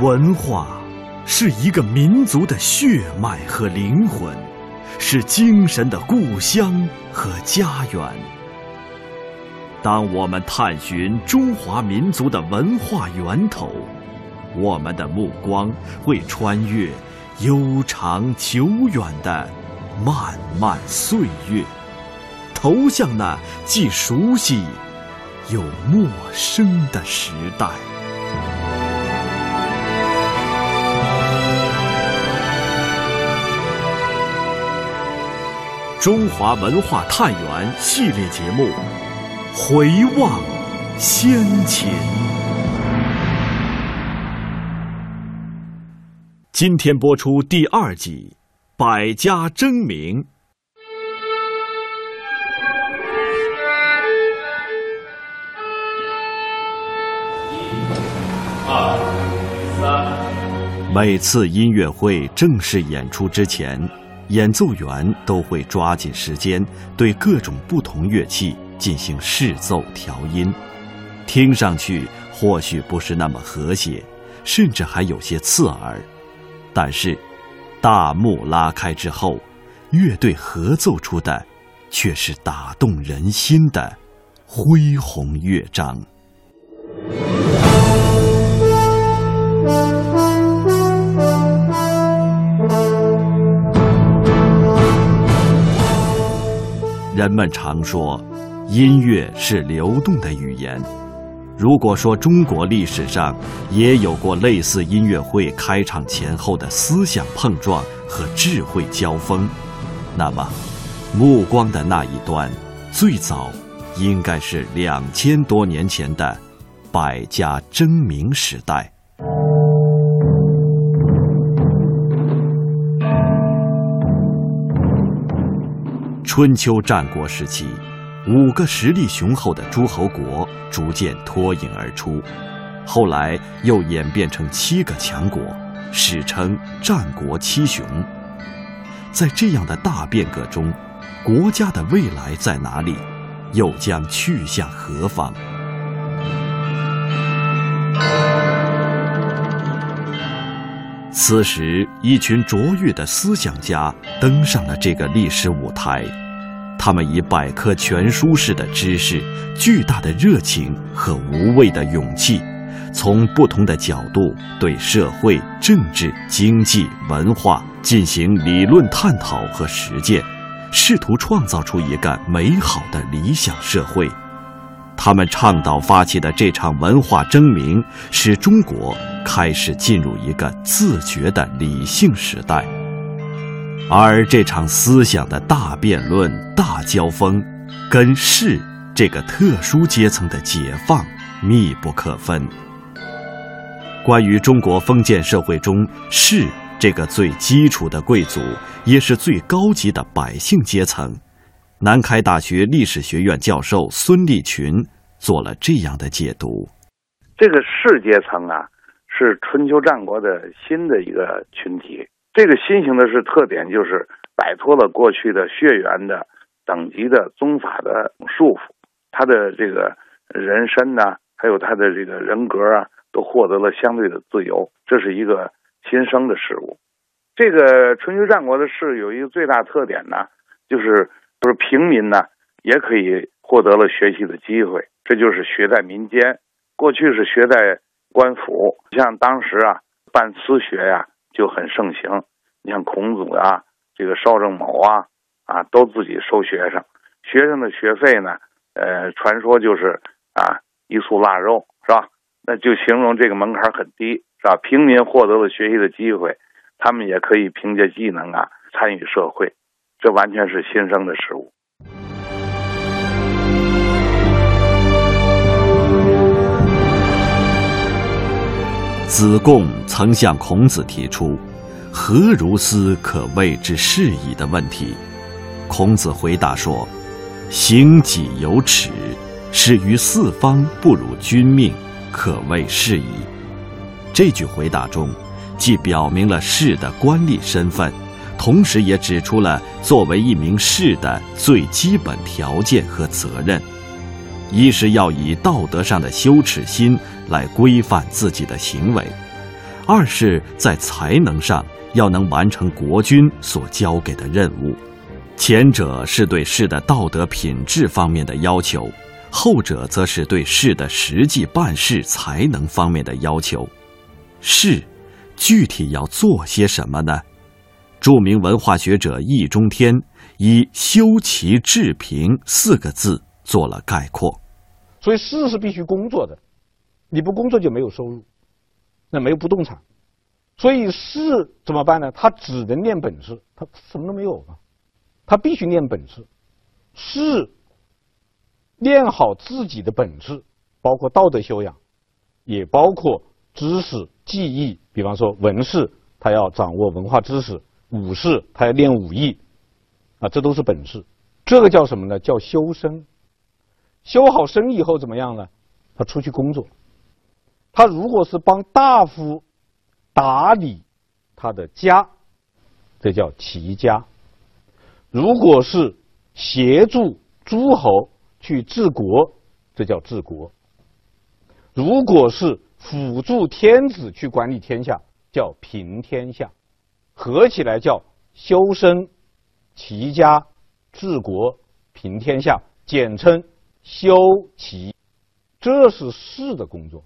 文化是一个民族的血脉和灵魂，是精神的故乡和家园。当我们探寻中华民族的文化源头，我们的目光会穿越悠长久远的漫漫岁月，投向那既熟悉又陌生的时代。中华文化探源系列节目《回望先秦》，今天播出第二集《百家争鸣》。二三，每次音乐会正式演出之前。演奏员都会抓紧时间对各种不同乐器进行试奏调音，听上去或许不是那么和谐，甚至还有些刺耳。但是，大幕拉开之后，乐队合奏出的却是打动人心的恢宏乐章。人们常说，音乐是流动的语言。如果说中国历史上也有过类似音乐会开场前后的思想碰撞和智慧交锋，那么，目光的那一端，最早应该是两千多年前的百家争鸣时代。春秋战国时期，五个实力雄厚的诸侯国逐渐脱颖而出，后来又演变成七个强国，史称战国七雄。在这样的大变革中，国家的未来在哪里？又将去向何方？此时，一群卓越的思想家登上了这个历史舞台。他们以百科全书式的知识、巨大的热情和无畏的勇气，从不同的角度对社会、政治、经济、文化进行理论探讨和实践，试图创造出一个美好的理想社会。他们倡导发起的这场文化争鸣，使中国开始进入一个自觉的理性时代。而这场思想的大辩论、大交锋，跟士这个特殊阶层的解放密不可分。关于中国封建社会中士这个最基础的贵族，也是最高级的百姓阶层，南开大学历史学院教授孙立群做了这样的解读：这个士阶层啊，是春秋战国的新的一个群体。这个新型的是特点，就是摆脱了过去的血缘的等级的宗法的束缚，他的这个人身呢，还有他的这个人格啊，都获得了相对的自由，这是一个新生的事物。这个春秋战国的士有一个最大特点呢，就是就是平民呢也可以获得了学习的机会，这就是学在民间。过去是学在官府，像当时啊办私学呀。就很盛行，你像孔子啊，这个邵正谋啊，啊，都自己收学生，学生的学费呢，呃，传说就是啊，一束腊肉，是吧？那就形容这个门槛很低，是吧？平民获得了学习的机会，他们也可以凭借技能啊参与社会，这完全是新生的事物。子贡曾向孔子提出“何如斯可谓之是矣”的问题，孔子回答说：“行己有耻，使于四方不辱君命，可谓是矣。”这句回答中，既表明了士的官吏身份，同时也指出了作为一名士的最基本条件和责任。一是要以道德上的羞耻心来规范自己的行为，二是，在才能上要能完成国君所交给的任务。前者是对士的道德品质方面的要求，后者则是对士的实际办事才能方面的要求。士，具体要做些什么呢？著名文化学者易中天以“修齐治平”四个字做了概括。所以，士是必须工作的，你不工作就没有收入。那没有不动产，所以士怎么办呢？他只能练本事，他什么都没有啊，他必须练本事。士练好自己的本事，包括道德修养，也包括知识技艺。比方说文士，他要掌握文化知识；武士，他要练武艺，啊，这都是本事。这个叫什么呢？叫修身。修好身以后怎么样呢？他出去工作。他如果是帮大夫打理他的家，这叫齐家；如果是协助诸侯去治国，这叫治国；如果是辅助天子去管理天下，叫平天下。合起来叫修身、齐家、治国、平天下，简称修齐。这是士的工作。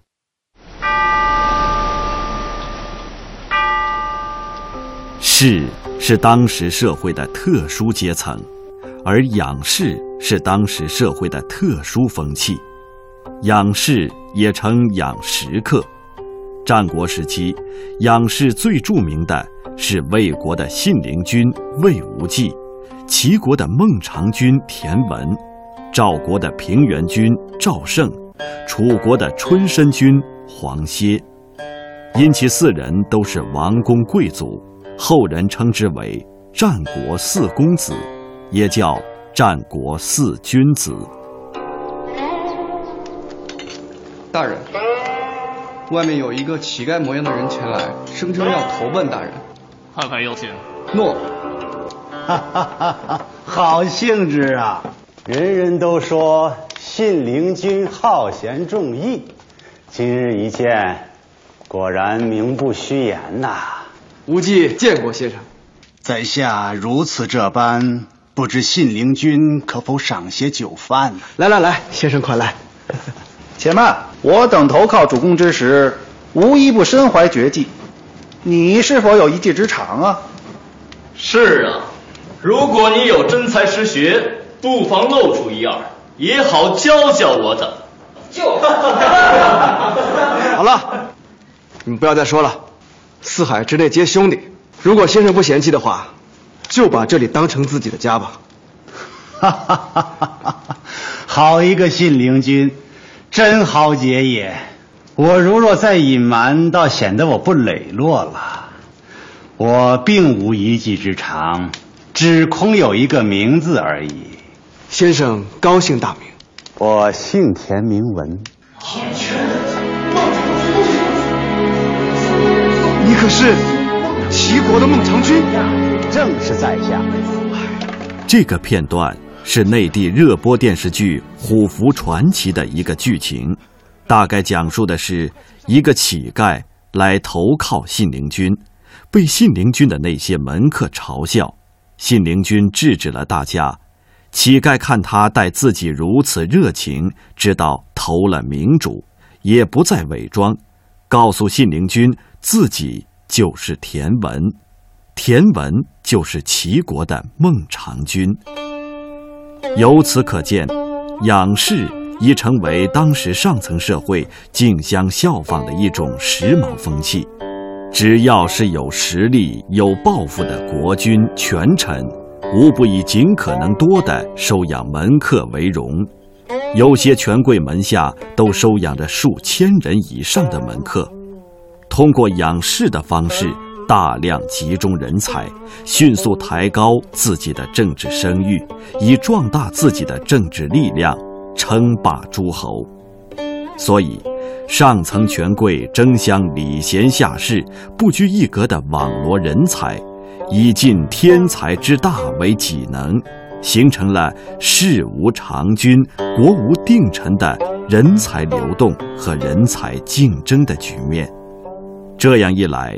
士是当时社会的特殊阶层，而养士是当时社会的特殊风气。养士也称养食客。战国时期，仰视最著名的是魏国的信陵君魏无忌，齐国的孟尝君田文，赵国的平原君赵胜，楚国的春申君黄歇。因其四人都是王公贵族。后人称之为战国四公子，也叫战国四君子。大人，外面有一个乞丐模样的人前来，声称要投奔大人。看看邀请。诺。哈哈哈哈好兴致啊！人人都说信陵君好贤重义，今日一见，果然名不虚言呐。无忌见过先生，在下如此这般，不知信陵君可否赏些酒饭呢？来来来，先生快来。且慢，我等投靠主公之时，无一不身怀绝技。你是否有一技之长啊？是啊，如果你有真才实学，不妨露出一二，也好教教我等。就。好了，你们不要再说了。四海之内皆兄弟，如果先生不嫌弃的话，就把这里当成自己的家吧。哈哈哈哈哈！好一个信陵君，真豪杰也！我如若再隐瞒，倒显得我不磊落了。我并无一技之长，只空有一个名字而已。先生高姓大名？我姓田，名文。你可是齐国的孟尝君？正是在下。这个片段是内地热播电视剧《虎符传奇》的一个剧情，大概讲述的是一个乞丐来投靠信陵君，被信陵君的那些门客嘲笑，信陵君制止了大家。乞丐看他待自己如此热情，知道投了明主，也不再伪装，告诉信陵君。自己就是田文，田文就是齐国的孟尝君。由此可见，养士已成为当时上层社会竞相效仿的一种时髦风气。只要是有实力、有抱负的国君权臣，无不以尽可能多的收养门客为荣。有些权贵门下都收养着数千人以上的门客。通过养士的方式，大量集中人才，迅速抬高自己的政治声誉，以壮大自己的政治力量，称霸诸侯。所以，上层权贵争相礼贤下士，不拘一格地网罗人才，以尽天才之大为己能，形成了事无常君、国无定臣的人才流动和人才竞争的局面。这样一来，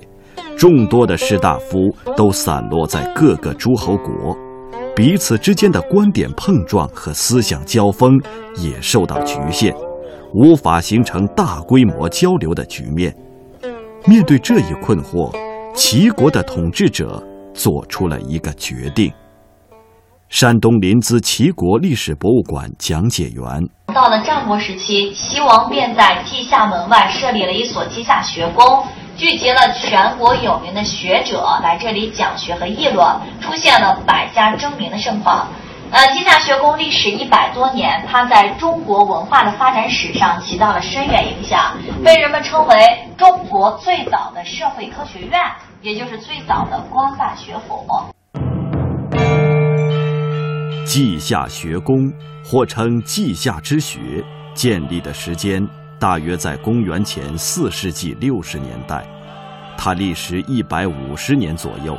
众多的士大夫都散落在各个诸侯国，彼此之间的观点碰撞和思想交锋也受到局限，无法形成大规模交流的局面。面对这一困惑，齐国的统治者做出了一个决定。山东临淄齐国历史博物馆讲解员：到了战国时期，齐王便在稷下门外设立了一所稷下学宫，聚集了全国有名的学者来这里讲学和议论，出现了百家争鸣的盛况。呃，稷下学宫历史一百多年，它在中国文化的发展史上起到了深远影响，被人们称为中国最早的社会科学院，也就是最早的官办学府。稷下学宫，或称稷下之学，建立的时间大约在公元前四世纪六十年代，它历时一百五十年左右。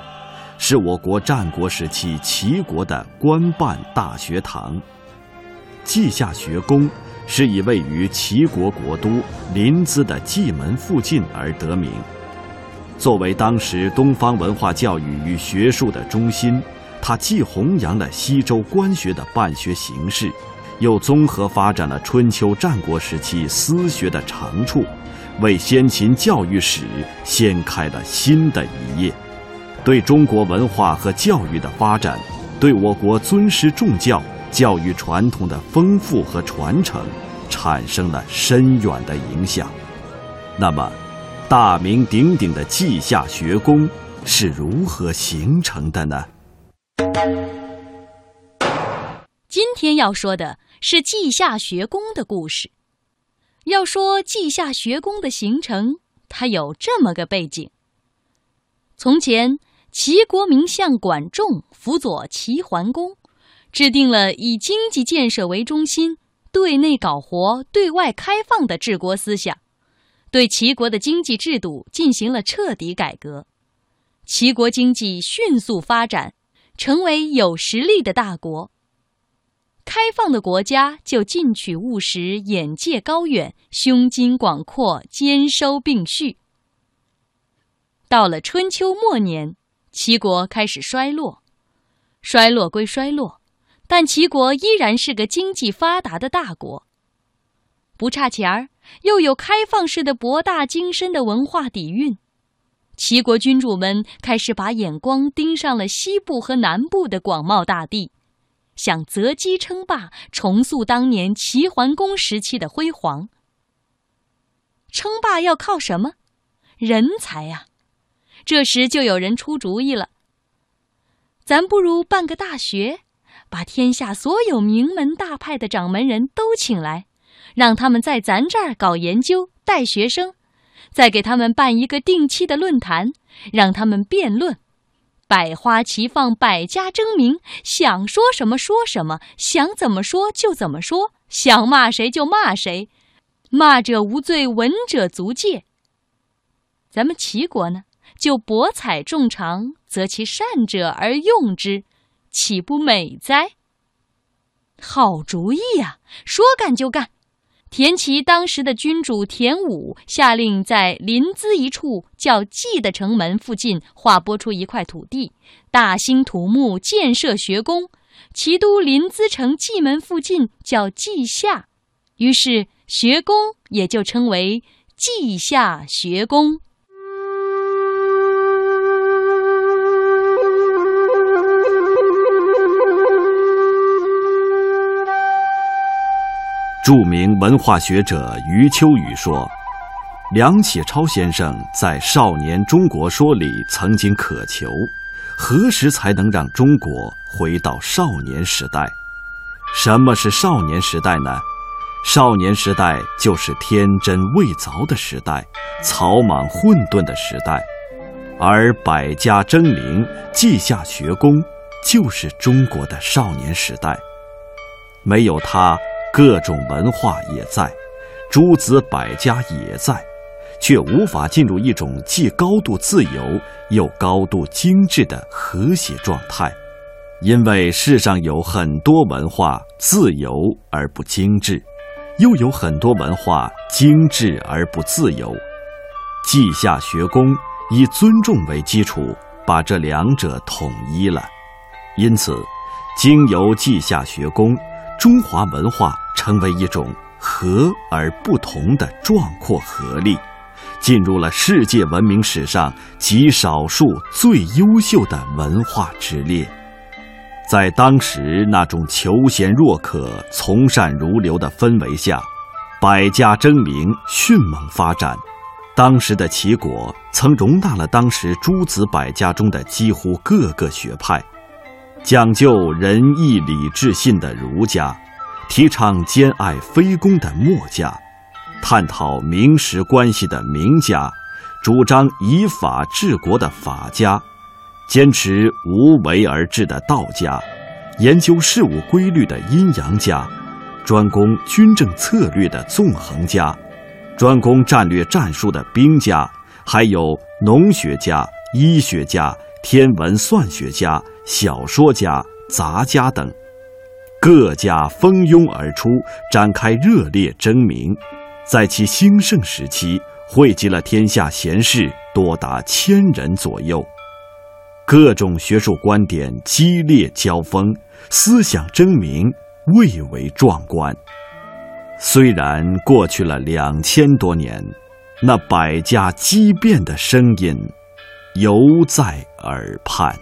是我国战国时期齐国的官办大学堂。稷下学宫是以位于齐国国都临淄的蓟门附近而得名。作为当时东方文化教育与学术的中心，它既弘扬了西周官学的办学形式，又综合发展了春秋战国时期私学的长处，为先秦教育史掀开了新的一页。对中国文化和教育的发展，对我国尊师重教、教育传统的丰富和传承，产生了深远的影响。那么，大名鼎鼎的稷下学宫是如何形成的呢？今天要说的是稷下学宫的故事。要说稷下学宫的形成，它有这么个背景：从前。齐国名相管仲辅佐齐桓公，制定了以经济建设为中心、对内搞活、对外开放的治国思想，对齐国的经济制度进行了彻底改革。齐国经济迅速发展，成为有实力的大国。开放的国家就进取务实、眼界高远、胸襟广阔、兼收并蓄。到了春秋末年。齐国开始衰落，衰落归衰落，但齐国依然是个经济发达的大国。不差钱儿，又有开放式的博大精深的文化底蕴，齐国君主们开始把眼光盯上了西部和南部的广袤大地，想择机称霸，重塑当年齐桓公时期的辉煌。称霸要靠什么？人才呀！这时就有人出主意了，咱不如办个大学，把天下所有名门大派的掌门人都请来，让他们在咱这儿搞研究、带学生，再给他们办一个定期的论坛，让他们辩论，百花齐放，百家争鸣，想说什么说什么，想怎么说就怎么说，想骂谁就骂谁，骂者无罪，闻者足戒。咱们齐国呢？就博采众长，择其善者而用之，岂不美哉？好主意呀！说干就干。田齐当时的君主田武下令，在临淄一处叫蓟的城门附近划拨出一块土地，大兴土木，建设学宫。齐都临淄城蓟门附近叫稷下，于是学宫也就称为稷下学宫。著名文化学者余秋雨说：“梁启超先生在《少年中国说》里曾经渴求，何时才能让中国回到少年时代？什么是少年时代呢？少年时代就是天真未凿的时代，草莽混沌的时代，而百家争鸣、稷下学宫，就是中国的少年时代。没有它。”各种文化也在，诸子百家也在，却无法进入一种既高度自由又高度精致的和谐状态，因为世上有很多文化自由而不精致，又有很多文化精致而不自由。稷下学宫以尊重为基础，把这两者统一了。因此，经由稷下学宫，中华文化成为一种和而不同的壮阔合力，进入了世界文明史上极少数最优秀的文化之列。在当时那种求贤若渴、从善如流的氛围下，百家争鸣，迅猛发展。当时的齐国曾容纳了当时诸子百家中的几乎各个学派，讲究仁义礼智信的儒家，提倡兼爱非攻的墨家，探讨名实关系的名家，主张以法治国的法家，坚持无为而治的道家，研究事物规律的阴阳家，专攻军政策略的纵横家。专攻战略战术的兵家，还有农学家、医学家、天文算学家、小说家、杂家等，各家蜂拥而出，展开热烈争鸣。在其兴盛时期，汇集了天下贤士多达千人左右，各种学术观点激烈交锋，思想争鸣，蔚为壮观。虽然过去了两千多年，那百家激辩的声音犹在耳畔。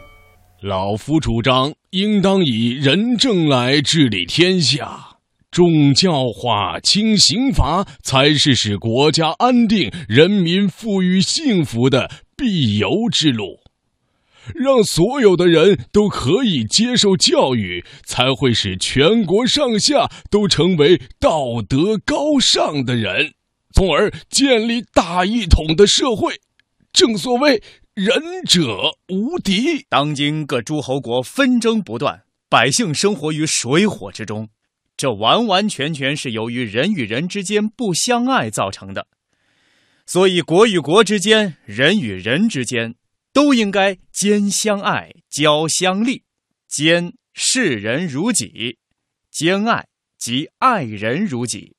老夫主张，应当以仁政来治理天下，重教化、轻刑罚，才是使国家安定、人民富裕幸福的必由之路。让所有的人都可以接受教育，才会使全国上下都成为道德高尚的人，从而建立大一统的社会。正所谓仁者无敌。当今各诸侯国纷争不断，百姓生活于水火之中，这完完全全是由于人与人之间不相爱造成的。所以，国与国之间，人与人之间。都应该兼相爱，交相利，兼视人如己，兼爱即爱人如己，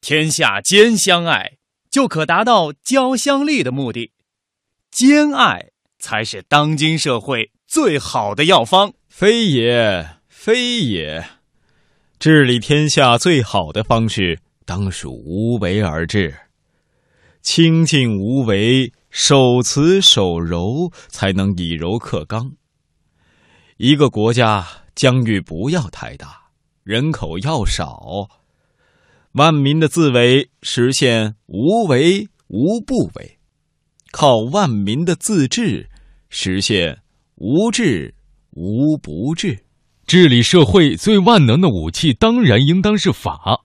天下兼相爱，就可达到交相利的目的。兼爱才是当今社会最好的药方。非也，非也，治理天下最好的方式，当属无为而治，清静无为。守慈守柔，才能以柔克刚。一个国家疆域不要太大，人口要少，万民的自为实现无为无不为，靠万民的自治实现无治无不治。治理社会最万能的武器，当然应当是法。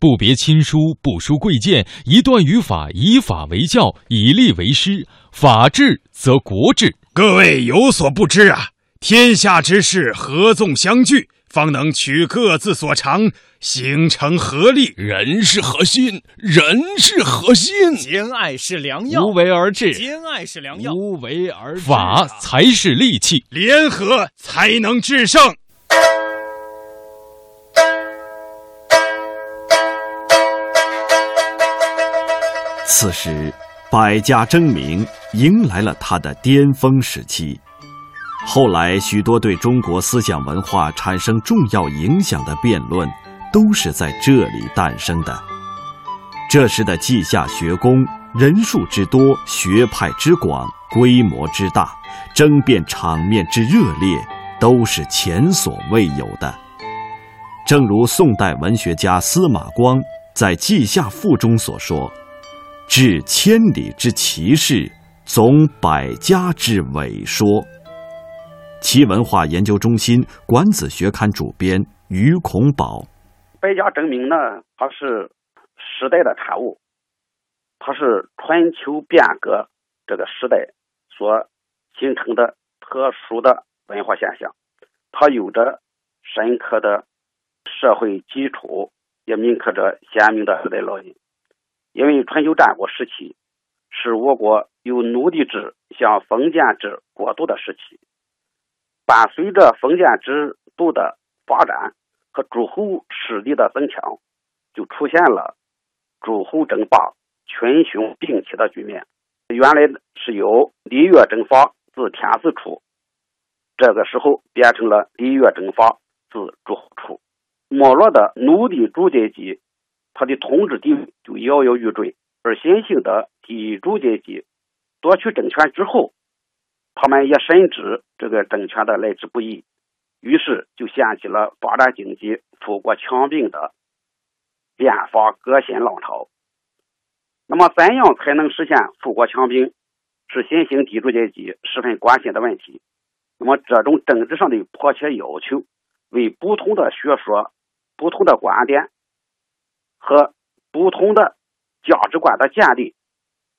不别亲疏，不输贵贱，一段语法，以法为教，以利为师。法治则国治。各位有所不知啊，天下之事合纵相聚，方能取各自所长，形成合力。人是核心，人是核心。兼爱是良药，无为而治。兼爱是良药，无为而治。法才是利器，联合才能制胜。此时，百家争鸣迎来了它的巅峰时期。后来，许多对中国思想文化产生重要影响的辩论，都是在这里诞生的。这时的稷下学宫人数之多，学派之广，规模之大，争辩场面之热烈，都是前所未有的。正如宋代文学家司马光在《稷下赋》中所说。治千里之奇事，总百家之伟说。其文化研究中心管子学刊主编于孔宝，百家争鸣呢，它是时代的产物，它是春秋变革这个时代所形成的特殊的文化现象，它有着深刻的社会基础，也铭刻着鲜明的时代烙印。因为春秋战国时期是我国由奴隶制向封建制过渡的时期，伴随着封建制度的发展和诸侯势力的增强，就出现了诸侯争霸、群雄并起的局面。原来是由礼乐征伐自天子出，这个时候变成了礼乐征伐自诸侯出。没落的奴隶主阶级，他的统治地位就摇摇欲坠；而新兴的地主阶级夺取政权之后，他们也深知这个政权的来之不易，于是就掀起了发展经济、富国强兵的变法革新浪潮。那么，怎样才能实现富国强兵，是新兴地主阶级十分关心的问题。那么，这种政治上的迫切要求，为不同的学说。不同的观点和不同的价值观的建立，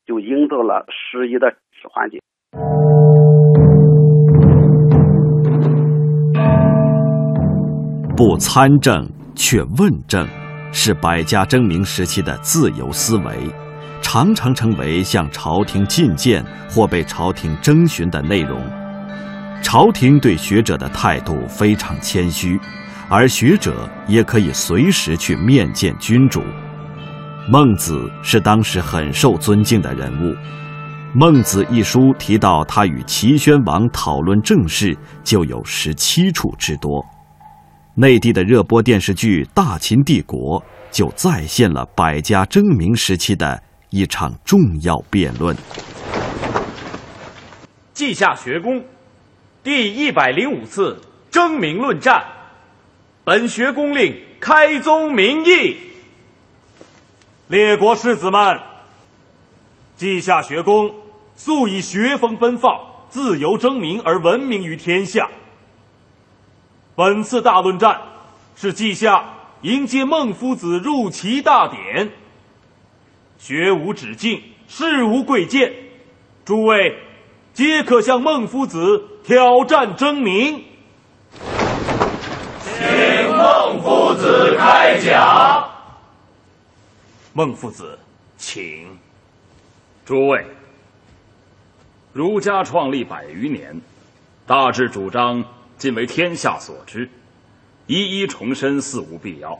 就营造了适宜的环境。不参政却问政，是百家争鸣时期的自由思维，常常成为向朝廷进谏或被朝廷征询的内容。朝廷对学者的态度非常谦虚。而学者也可以随时去面见君主。孟子是当时很受尊敬的人物，《孟子》一书提到他与齐宣王讨论政事就有十七处之多。内地的热播电视剧《大秦帝国》就再现了百家争鸣时期的一场重要辩论。稷下学宫第一百零五次争鸣论战。本学宫令开宗明义，列国士子们，稷下学宫素以学风奔放、自由争鸣而闻名于天下。本次大论战是稷下迎接孟夫子入齐大典，学无止境，事无贵贱，诸位皆可向孟夫子挑战争鸣。孟夫子开讲。孟夫子，请。诸位，儒家创立百余年，大致主张尽为天下所知，一一重申似无必要。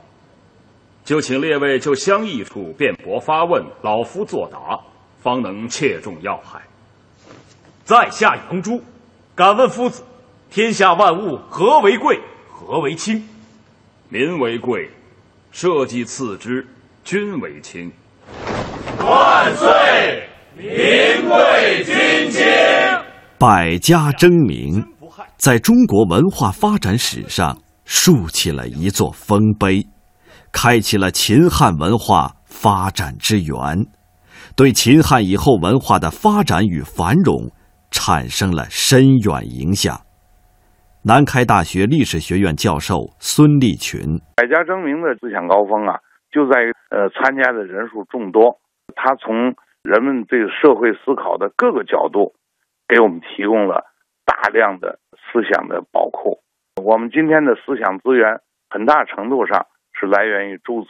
就请列位就相异处辩驳发问，老夫作答，方能切中要害。在下杨朱，敢问夫子：天下万物何为贵，何为轻？民为贵，社稷次之，君为轻。万岁！民贵君轻。百家争鸣，在中国文化发展史上竖起了一座丰碑，开启了秦汉文化发展之源，对秦汉以后文化的发展与繁荣产生了深远影响。南开大学历史学院教授孙立群：百家争鸣的思想高峰啊，就在于呃参加的人数众多，他从人们对社会思考的各个角度，给我们提供了大量的思想的宝库。我们今天的思想资源很大程度上是来源于诸子，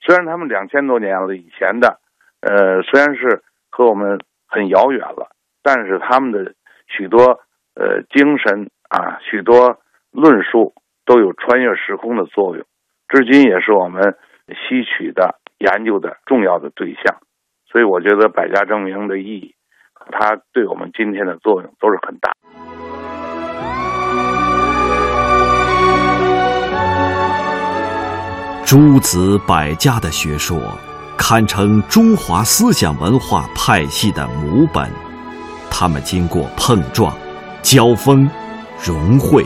虽然他们两千多年了以前的，呃虽然是和我们很遥远了，但是他们的许多呃精神。啊，许多论述都有穿越时空的作用，至今也是我们吸取的研究的重要的对象。所以，我觉得百家争鸣的意义，它对我们今天的作用都是很大。诸子百家的学说，堪称中华思想文化派系的母本。他们经过碰撞、交锋。融汇，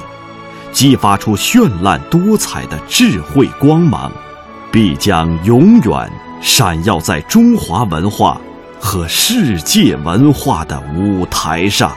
激发出绚烂多彩的智慧光芒，必将永远闪耀在中华文化和世界文化的舞台上。